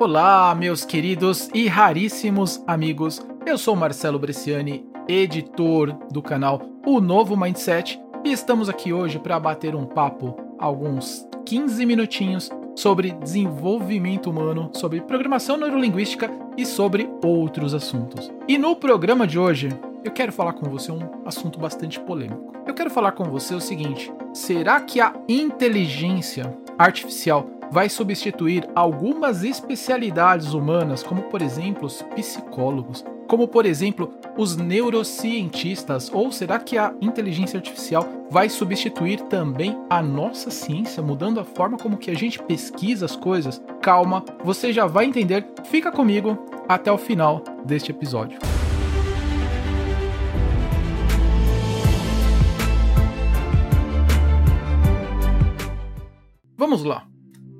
Olá, meus queridos e raríssimos amigos. Eu sou Marcelo Bresciani, editor do canal O Novo Mindset, e estamos aqui hoje para bater um papo, alguns 15 minutinhos, sobre desenvolvimento humano, sobre programação neurolinguística e sobre outros assuntos. E no programa de hoje, eu quero falar com você um assunto bastante polêmico. Eu quero falar com você o seguinte: será que a inteligência artificial vai substituir algumas especialidades humanas, como por exemplo os psicólogos, como por exemplo os neurocientistas, ou será que a inteligência artificial vai substituir também a nossa ciência, mudando a forma como que a gente pesquisa as coisas? Calma, você já vai entender. Fica comigo até o final deste episódio. Vamos lá.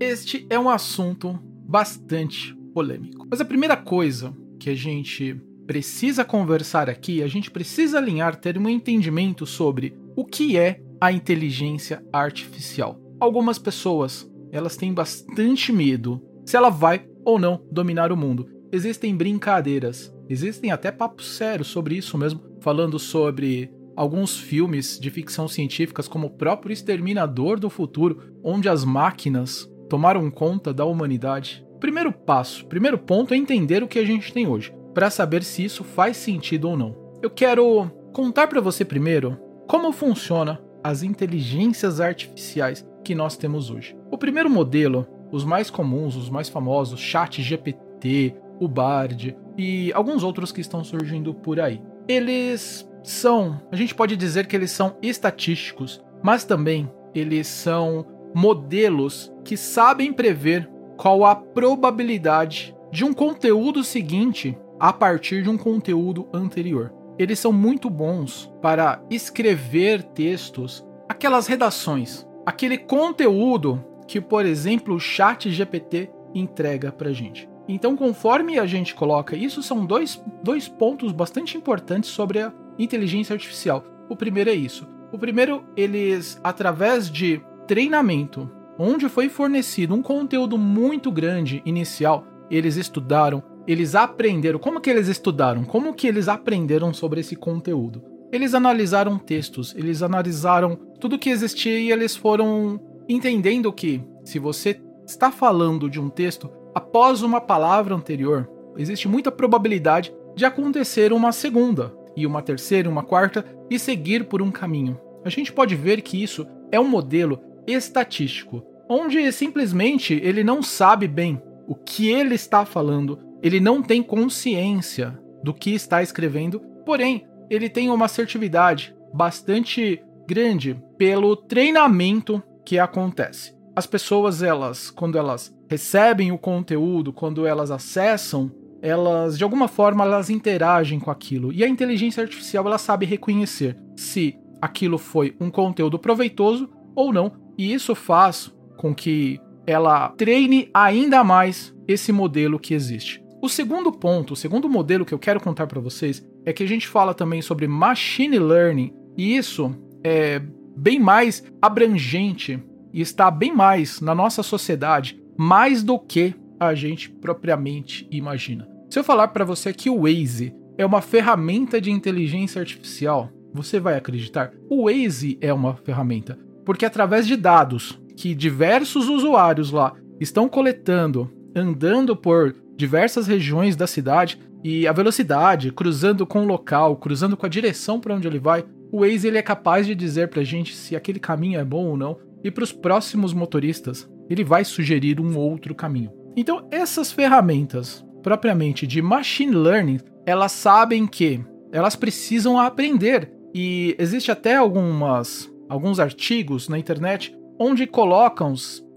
Este é um assunto bastante polêmico. Mas a primeira coisa que a gente precisa conversar aqui, a gente precisa alinhar, ter um entendimento sobre o que é a inteligência artificial. Algumas pessoas, elas têm bastante medo se ela vai ou não dominar o mundo. Existem brincadeiras, existem até papos sérios sobre isso mesmo, falando sobre alguns filmes de ficção científica, como o próprio Exterminador do Futuro, onde as máquinas tomaram conta da humanidade? Primeiro passo, primeiro ponto é entender o que a gente tem hoje, para saber se isso faz sentido ou não. Eu quero contar para você primeiro como funciona as inteligências artificiais que nós temos hoje. O primeiro modelo, os mais comuns, os mais famosos, Chat GPT, o Bard e alguns outros que estão surgindo por aí. Eles são, a gente pode dizer que eles são estatísticos, mas também eles são modelos que sabem prever qual a probabilidade de um conteúdo seguinte a partir de um conteúdo anterior. Eles são muito bons para escrever textos, aquelas redações, aquele conteúdo que, por exemplo, o Chat GPT entrega para gente. Então, conforme a gente coloca isso, são dois, dois pontos bastante importantes sobre a inteligência artificial. O primeiro é isso. O primeiro, eles, através de treinamento, onde foi fornecido um conteúdo muito grande inicial, eles estudaram, eles aprenderam. Como que eles estudaram? Como que eles aprenderam sobre esse conteúdo? Eles analisaram textos, eles analisaram tudo que existia e eles foram entendendo que se você está falando de um texto após uma palavra anterior, existe muita probabilidade de acontecer uma segunda e uma terceira, uma quarta e seguir por um caminho. A gente pode ver que isso é um modelo estatístico, onde simplesmente ele não sabe bem o que ele está falando, ele não tem consciência do que está escrevendo, porém, ele tem uma assertividade bastante grande pelo treinamento que acontece. As pessoas, elas, quando elas recebem o conteúdo, quando elas acessam, elas de alguma forma elas interagem com aquilo. E a inteligência artificial ela sabe reconhecer se aquilo foi um conteúdo proveitoso ou não, e isso faz com que ela treine ainda mais esse modelo que existe. O segundo ponto, o segundo modelo que eu quero contar para vocês é que a gente fala também sobre machine learning, e isso é bem mais abrangente e está bem mais na nossa sociedade, mais do que a gente propriamente imagina. Se eu falar para você que o Waze é uma ferramenta de inteligência artificial, você vai acreditar? O Waze é uma ferramenta porque através de dados que diversos usuários lá estão coletando, andando por diversas regiões da cidade e a velocidade, cruzando com o local, cruzando com a direção para onde ele vai, o Waze ele é capaz de dizer para a gente se aquele caminho é bom ou não, e para os próximos motoristas, ele vai sugerir um outro caminho. Então, essas ferramentas, propriamente de machine learning, elas sabem que elas precisam aprender. E existe até algumas alguns artigos na internet onde colocam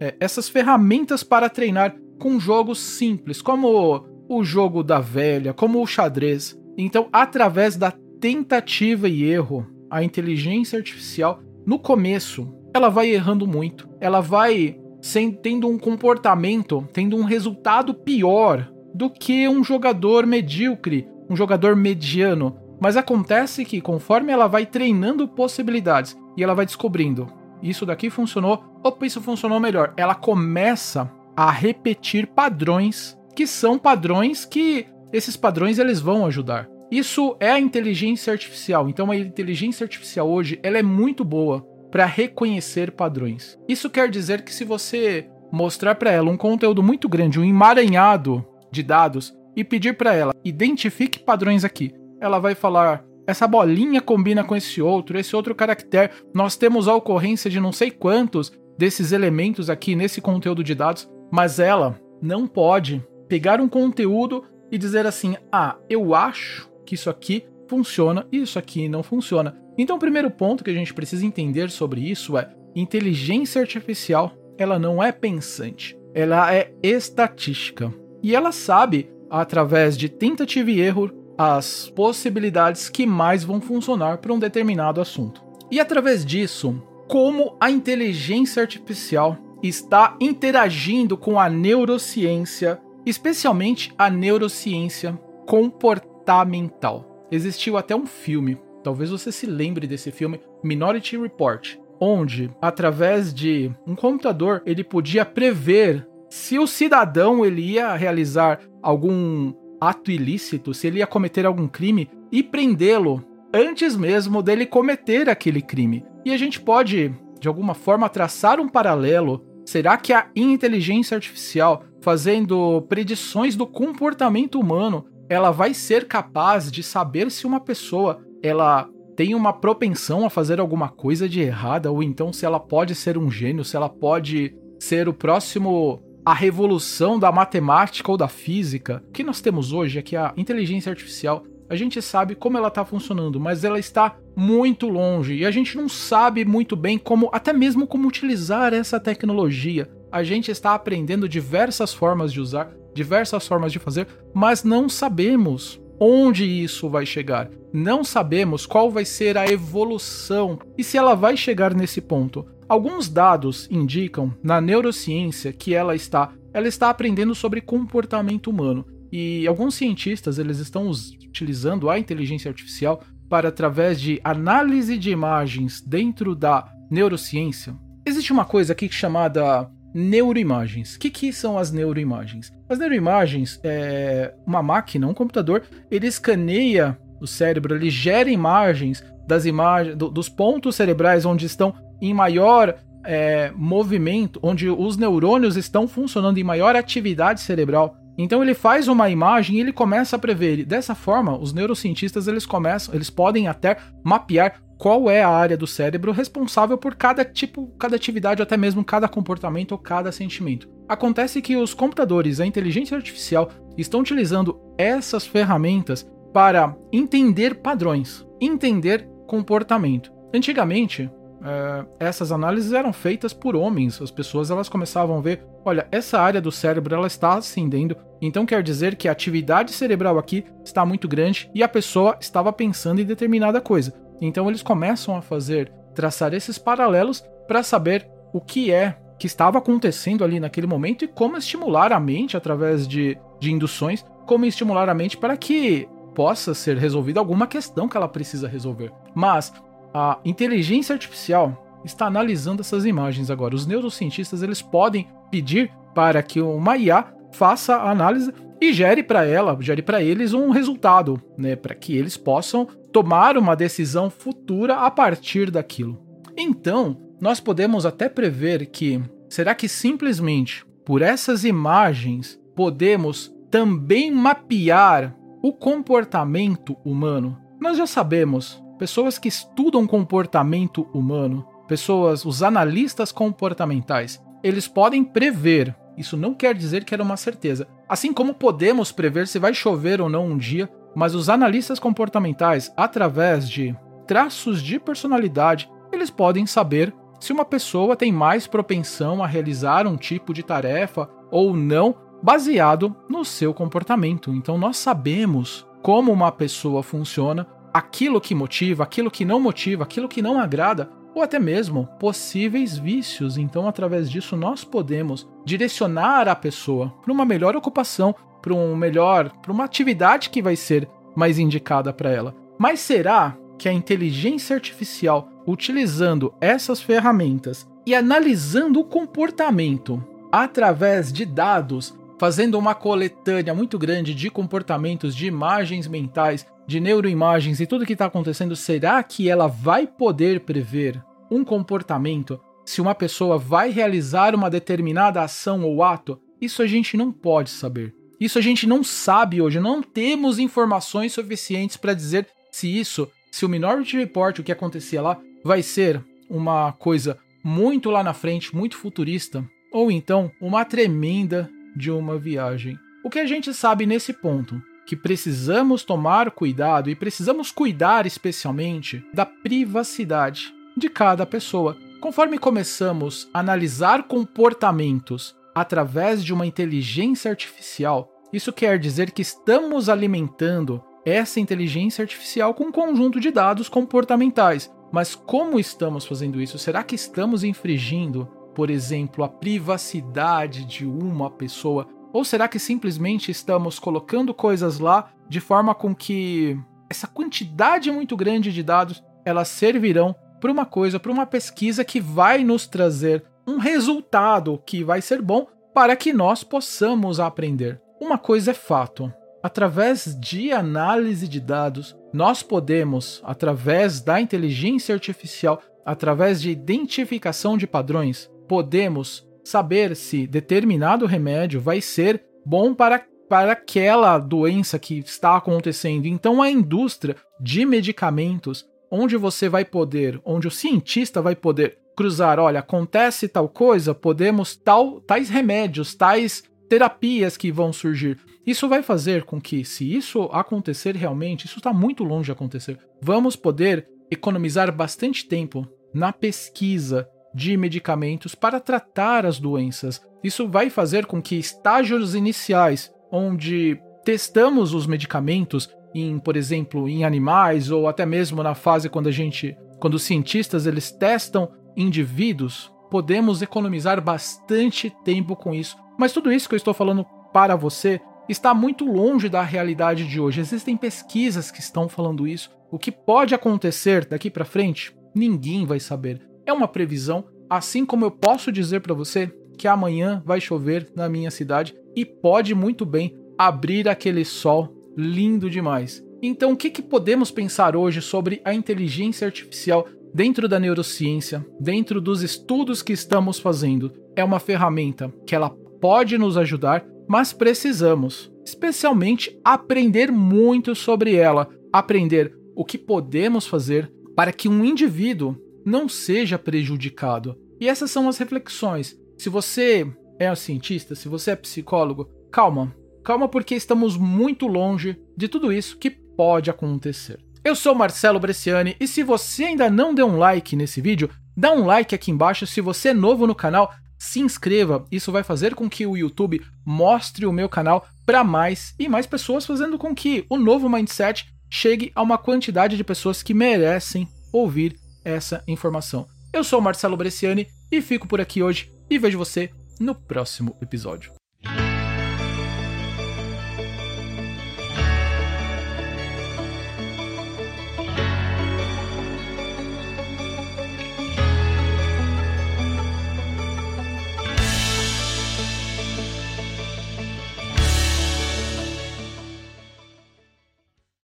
é, essas ferramentas para treinar com jogos simples, como o jogo da velha, como o xadrez. Então, através da tentativa e erro, a inteligência artificial, no começo, ela vai errando muito. Ela vai sem, tendo um comportamento, tendo um resultado pior do que um jogador medíocre, um jogador mediano. Mas acontece que conforme ela vai treinando possibilidades e ela vai descobrindo. Isso daqui funcionou, opa, isso funcionou melhor. Ela começa a repetir padrões que são padrões que esses padrões eles vão ajudar. Isso é a inteligência artificial. Então a inteligência artificial hoje ela é muito boa para reconhecer padrões. Isso quer dizer que se você mostrar para ela um conteúdo muito grande, um emaranhado de dados e pedir para ela identifique padrões aqui, ela vai falar essa bolinha combina com esse outro, esse outro caractere. Nós temos a ocorrência de não sei quantos desses elementos aqui nesse conteúdo de dados, mas ela não pode pegar um conteúdo e dizer assim: "Ah, eu acho que isso aqui funciona e isso aqui não funciona". Então, o primeiro ponto que a gente precisa entender sobre isso é: inteligência artificial, ela não é pensante, ela é estatística. E ela sabe, através de tentativa e erro, as possibilidades que mais vão funcionar para um determinado assunto. E através disso, como a inteligência artificial está interagindo com a neurociência, especialmente a neurociência comportamental. Existiu até um filme, talvez você se lembre desse filme, Minority Report, onde, através de um computador, ele podia prever se o cidadão ele ia realizar algum ato ilícito, se ele ia cometer algum crime e prendê-lo antes mesmo dele cometer aquele crime. E a gente pode, de alguma forma, traçar um paralelo. Será que a inteligência artificial, fazendo predições do comportamento humano, ela vai ser capaz de saber se uma pessoa ela tem uma propensão a fazer alguma coisa de errada ou então se ela pode ser um gênio, se ela pode ser o próximo a revolução da matemática ou da física. O que nós temos hoje é que a inteligência artificial, a gente sabe como ela está funcionando, mas ela está muito longe e a gente não sabe muito bem como, até mesmo como utilizar essa tecnologia. A gente está aprendendo diversas formas de usar, diversas formas de fazer, mas não sabemos onde isso vai chegar. Não sabemos qual vai ser a evolução e se ela vai chegar nesse ponto. Alguns dados indicam na neurociência que ela está, ela está aprendendo sobre comportamento humano. E alguns cientistas eles estão utilizando a inteligência artificial para através de análise de imagens dentro da neurociência. Existe uma coisa aqui chamada neuroimagens. O que, que são as neuroimagens? As neuroimagens é uma máquina, um computador, ele escaneia o cérebro, ele gera imagens das imagens do, dos pontos cerebrais onde estão em maior é, movimento, onde os neurônios estão funcionando em maior atividade cerebral. Então ele faz uma imagem e ele começa a prever. Dessa forma, os neurocientistas eles começam, eles podem até mapear qual é a área do cérebro responsável por cada tipo, cada atividade, até mesmo cada comportamento ou cada sentimento. Acontece que os computadores, a inteligência artificial, estão utilizando essas ferramentas para entender padrões, entender comportamento. Antigamente, é, essas análises eram feitas por homens. As pessoas elas começavam a ver, olha, essa área do cérebro ela está ascendendo, então quer dizer que a atividade cerebral aqui está muito grande e a pessoa estava pensando em determinada coisa. Então eles começam a fazer, traçar esses paralelos para saber o que é que estava acontecendo ali naquele momento e como estimular a mente através de, de induções, como estimular a mente para que possa ser resolvida alguma questão que ela precisa resolver. Mas a inteligência artificial está analisando essas imagens agora. Os neurocientistas eles podem pedir para que uma IA faça a análise e gere para ela, gere para eles um resultado, né, para que eles possam tomar uma decisão futura a partir daquilo. Então, nós podemos até prever que será que simplesmente por essas imagens podemos também mapear o comportamento humano? Nós já sabemos pessoas que estudam comportamento humano, pessoas, os analistas comportamentais, eles podem prever. Isso não quer dizer que era uma certeza. Assim como podemos prever se vai chover ou não um dia, mas os analistas comportamentais, através de traços de personalidade, eles podem saber se uma pessoa tem mais propensão a realizar um tipo de tarefa ou não, baseado no seu comportamento. Então nós sabemos como uma pessoa funciona aquilo que motiva, aquilo que não motiva, aquilo que não agrada, ou até mesmo possíveis vícios. Então, através disso, nós podemos direcionar a pessoa para uma melhor ocupação, para um melhor, para uma atividade que vai ser mais indicada para ela. Mas será que a inteligência artificial, utilizando essas ferramentas e analisando o comportamento, através de dados, fazendo uma coletânea muito grande de comportamentos, de imagens mentais, de neuroimagens e tudo que está acontecendo, será que ela vai poder prever um comportamento se uma pessoa vai realizar uma determinada ação ou ato? Isso a gente não pode saber. Isso a gente não sabe hoje, não temos informações suficientes para dizer se isso, se o Minority Report, o que acontecia lá, vai ser uma coisa muito lá na frente, muito futurista, ou então uma tremenda de uma viagem. O que a gente sabe nesse ponto? Que precisamos tomar cuidado e precisamos cuidar especialmente da privacidade de cada pessoa. Conforme começamos a analisar comportamentos através de uma inteligência artificial, isso quer dizer que estamos alimentando essa inteligência artificial com um conjunto de dados comportamentais. Mas como estamos fazendo isso? Será que estamos infringindo, por exemplo, a privacidade de uma pessoa? Ou será que simplesmente estamos colocando coisas lá de forma com que essa quantidade muito grande de dados elas servirão para uma coisa, para uma pesquisa que vai nos trazer um resultado que vai ser bom para que nós possamos aprender. Uma coisa é fato: através de análise de dados, nós podemos, através da inteligência artificial, através de identificação de padrões, podemos saber se determinado remédio vai ser bom para, para aquela doença que está acontecendo. Então, a indústria de medicamentos, onde você vai poder, onde o cientista vai poder cruzar, olha, acontece tal coisa, podemos tal tais remédios, tais terapias que vão surgir. Isso vai fazer com que, se isso acontecer realmente, isso está muito longe de acontecer, vamos poder economizar bastante tempo na pesquisa de medicamentos para tratar as doenças. Isso vai fazer com que estágios iniciais, onde testamos os medicamentos em, por exemplo, em animais ou até mesmo na fase quando a gente, quando os cientistas eles testam indivíduos, podemos economizar bastante tempo com isso. Mas tudo isso que eu estou falando para você está muito longe da realidade de hoje. Existem pesquisas que estão falando isso. O que pode acontecer daqui para frente, ninguém vai saber. É uma previsão, assim como eu posso dizer para você que amanhã vai chover na minha cidade e pode muito bem abrir aquele sol lindo demais. Então, o que, que podemos pensar hoje sobre a inteligência artificial dentro da neurociência, dentro dos estudos que estamos fazendo, é uma ferramenta que ela pode nos ajudar, mas precisamos, especialmente, aprender muito sobre ela, aprender o que podemos fazer para que um indivíduo não seja prejudicado. E essas são as reflexões. Se você é um cientista, se você é psicólogo, calma. Calma porque estamos muito longe de tudo isso que pode acontecer. Eu sou Marcelo Bresciani e se você ainda não deu um like nesse vídeo, dá um like aqui embaixo. Se você é novo no canal, se inscreva. Isso vai fazer com que o YouTube mostre o meu canal para mais e mais pessoas, fazendo com que o novo Mindset chegue a uma quantidade de pessoas que merecem ouvir essa informação. Eu sou Marcelo Bresciani e fico por aqui hoje e vejo você no próximo episódio.